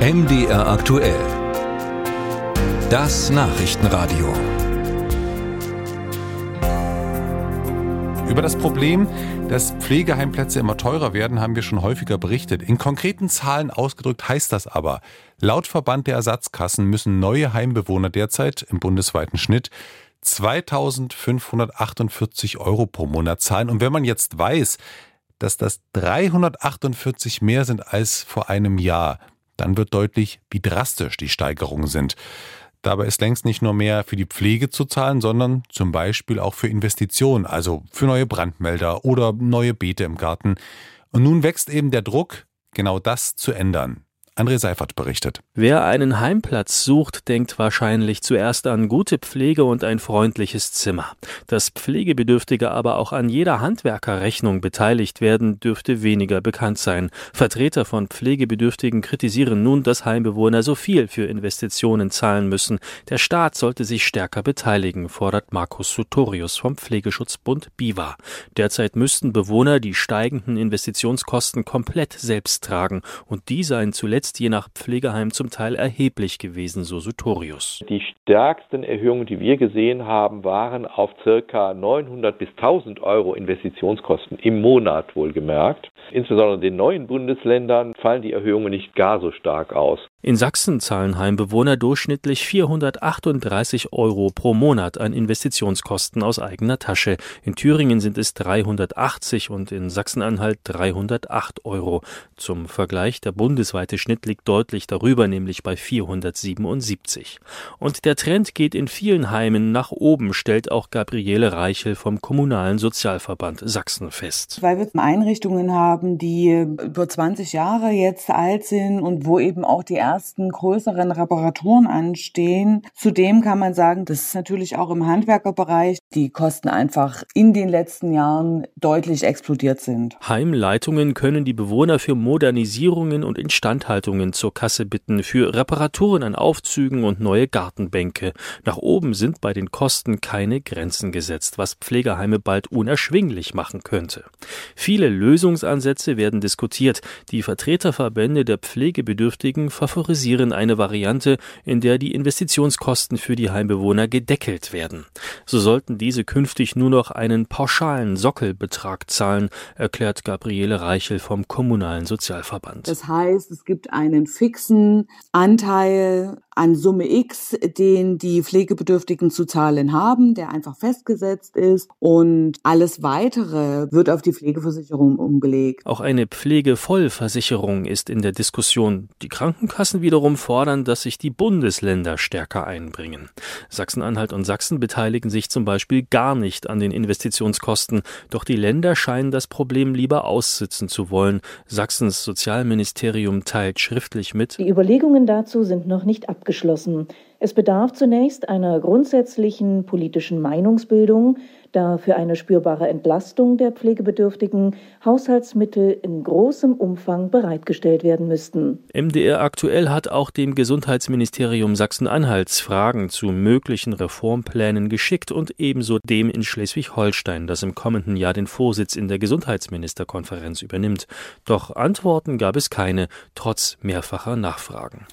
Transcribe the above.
MDR aktuell. Das Nachrichtenradio. Über das Problem, dass Pflegeheimplätze immer teurer werden, haben wir schon häufiger berichtet. In konkreten Zahlen ausgedrückt heißt das aber, laut Verband der Ersatzkassen müssen neue Heimbewohner derzeit im bundesweiten Schnitt 2548 Euro pro Monat zahlen. Und wenn man jetzt weiß, dass das 348 mehr sind als vor einem Jahr, dann wird deutlich, wie drastisch die Steigerungen sind. Dabei ist längst nicht nur mehr für die Pflege zu zahlen, sondern zum Beispiel auch für Investitionen, also für neue Brandmelder oder neue Beete im Garten. Und nun wächst eben der Druck, genau das zu ändern. André Seifert berichtet. Wer einen Heimplatz sucht, denkt wahrscheinlich zuerst an gute Pflege und ein freundliches Zimmer. Dass Pflegebedürftige aber auch an jeder Handwerkerrechnung beteiligt werden, dürfte weniger bekannt sein. Vertreter von Pflegebedürftigen kritisieren nun, dass Heimbewohner so viel für Investitionen zahlen müssen. Der Staat sollte sich stärker beteiligen, fordert Markus Sutorius vom Pflegeschutzbund BIWA. Derzeit müssten Bewohner die steigenden Investitionskosten komplett selbst tragen und die seien zuletzt ist je nach Pflegeheim zum Teil erheblich gewesen, so Sutorius. Die stärksten Erhöhungen, die wir gesehen haben, waren auf circa 900 bis 1000 Euro Investitionskosten im Monat wohlgemerkt. Insbesondere in den neuen Bundesländern fallen die Erhöhungen nicht gar so stark aus. In Sachsen zahlen Heimbewohner durchschnittlich 438 Euro pro Monat an Investitionskosten aus eigener Tasche. In Thüringen sind es 380 und in Sachsen-Anhalt 308 Euro. Zum Vergleich, der bundesweite Schnitt liegt deutlich darüber, nämlich bei 477. Und der Trend geht in vielen Heimen nach oben, stellt auch Gabriele Reichel vom Kommunalen Sozialverband Sachsen fest. Weil wir Einrichtungen haben, die über 20 Jahre jetzt alt sind und wo eben auch die ersten größeren Reparaturen anstehen. Zudem kann man sagen, das ist natürlich auch im Handwerkerbereich die Kosten einfach in den letzten Jahren deutlich explodiert sind. Heimleitungen können die Bewohner für Modernisierungen und Instandhaltungen zur Kasse bitten, für Reparaturen an Aufzügen und neue Gartenbänke. Nach oben sind bei den Kosten keine Grenzen gesetzt, was Pflegeheime bald unerschwinglich machen könnte. Viele Lösungsansätze werden diskutiert. Die Vertreterverbände der Pflegebedürftigen verfolgen favorisieren eine Variante, in der die Investitionskosten für die Heimbewohner gedeckelt werden. So sollten diese künftig nur noch einen pauschalen Sockelbetrag zahlen, erklärt Gabriele Reichel vom Kommunalen Sozialverband. Das heißt, es gibt einen fixen Anteil an Summe X, den die Pflegebedürftigen zu zahlen haben, der einfach festgesetzt ist und alles weitere wird auf die Pflegeversicherung umgelegt. Auch eine Pflegevollversicherung ist in der Diskussion. Die Krankenkassen wiederum fordern, dass sich die Bundesländer stärker einbringen. Sachsen-Anhalt und Sachsen beteiligen sich zum Beispiel gar nicht an den Investitionskosten, doch die Länder scheinen das Problem lieber aussitzen zu wollen. Sachsens Sozialministerium teilt schriftlich mit. Die Überlegungen dazu sind noch nicht abgeschlossen. Es bedarf zunächst einer grundsätzlichen politischen Meinungsbildung, da für eine spürbare Entlastung der Pflegebedürftigen Haushaltsmittel in großem Umfang bereitgestellt werden müssten. MDR aktuell hat auch dem Gesundheitsministerium Sachsen-Anhalts Fragen zu möglichen Reformplänen geschickt und ebenso dem in Schleswig-Holstein, das im kommenden Jahr den Vorsitz in der Gesundheitsministerkonferenz übernimmt. Doch Antworten gab es keine, trotz mehrfacher Nachfragen.